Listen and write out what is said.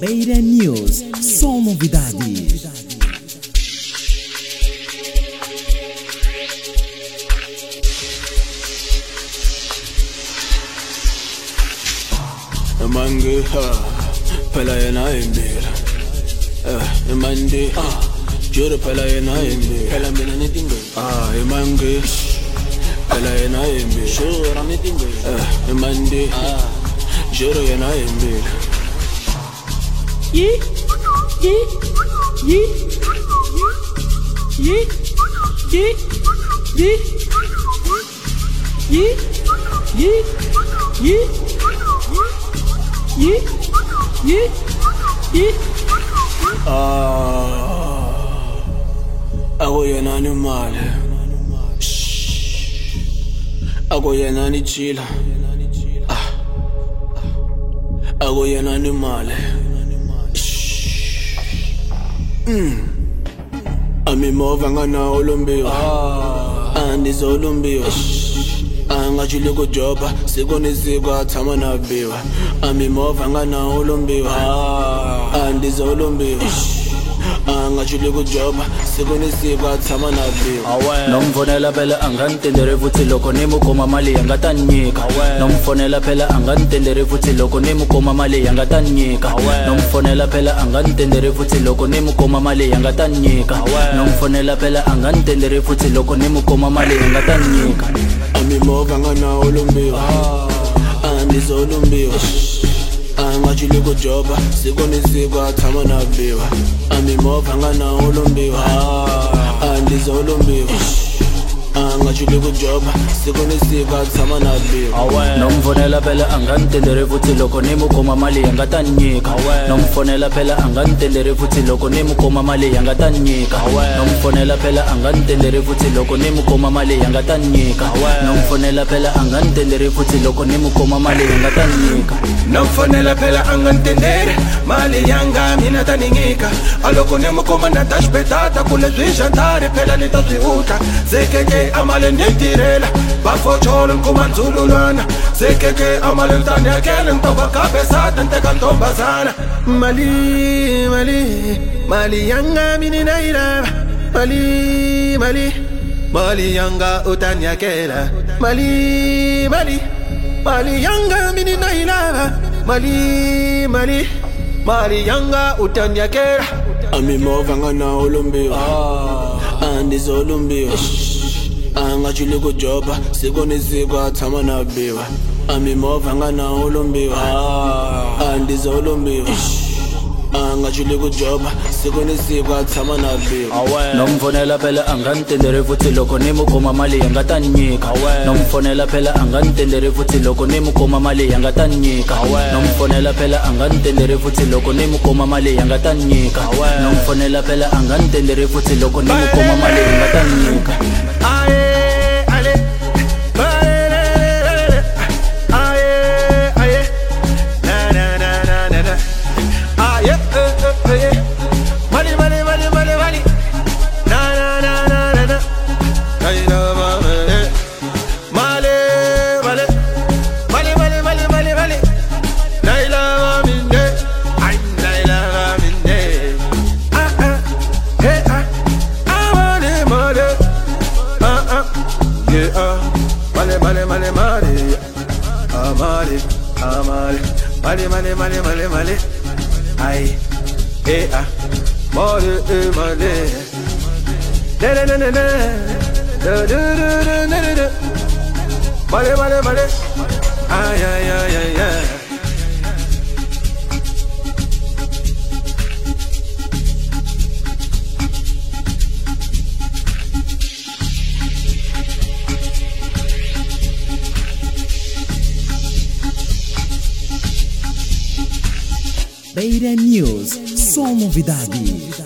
Beira News, som novidades. Mangi ha, pelayana imbir. Eh, mandi ah, jure pelayana imbir. Pelamina ne dingo? Ah, mangi, pelayana imbir. Jure ne dingo? Eh, mandi ah, jure yana imbir. Yi, yi, yi, yi, yi, yi, yi, yi, yi, yi. ah. Akuyena ni mali akuyena Mm. amimovha nga na olombiwa ah. andizolombiwa angajile ku joba siku ni siku a tshama na biwa amimovha nga na a nga chuli ku joba siku ni siku a tshama na biwa no mu fonela phela a nga ni tenderi futhi loko ni mu kuma mali ya nga ta ni nyika no mu fonela phela a nga ni tenderi futhi loko ni mu kuma mali ya nga ta ni nyika no mu fonela phela a nga ni tenderi futhi loko ni mu kuma mali ya nga ta ni nyika no mu fonela phela a nga ni tenderi futhi loko ni mu kuma mali ya nga ta ni nyika a mimovha nga na olumbiwa a ni zo lumbiwa ngachili kujoba sikonisiko athama nabiwa amimovha nganawo olumbiwa andizolumbiwa angajuluki kujoba sikunisika tshama na biku nomfonela phela a nga ni tenderi futhi loko ni mu kuma mali ya nga ta ni nyika nomfonela phela a nga ni tenderi futhi loko ni mu kuma mali ya nga ta ni nyika nomfonela phela a nga ni tenderi futhi loko ni mu kuma mali ya nga ta ni nyika nomfonela phela a nga ni tenderi futhi loko ni mu kuma mali ya nga ta ni nyika nomfonela phela a nga ni tenderi mali yanga mina ta ni nyika a loko ni mu kuma na ta xipetata ku leswi xantari phela ni ta swi utla zekeke a amalin yektirela bafotshola nkumanzululwana sikeke amalin tandekele ngitoba kabesada nteka ntombazana mali mali mali yanga mini nailava mali mali mali yanga utanyakela. Mali mali mali yanga mini nailava mali mali mali yanga utanyakela. Amimova nganawo lumbiwa andizolumbiwa ah angachileko joba sikonisikwa tshama na biwa a mimovha nga na holombiwa a ah, ndizolombiwa angajuleki ujoba siku nisiku na biwa nomfonela phela angantenderi futhi loko ni mukuma mali ya ta nyika nomfonela phela angantenderi futhi loko ni mukuma mali ya ta nyika nomfonela phela angantenderi futhi loko ni mukuma mali ya ta nyika nomfonela phela angantenderi futhi loko ni mukuma mali ya ta ni nyika Male, male, male, male. Ah, male, male. Male, male, male, male. Ay, eh, ah. Male, eh, male. Da, da, da. Da, da, da, da, da, da, da. Male, male, male. Ay, ay, ay, ay, ay. Beira News, só novidades.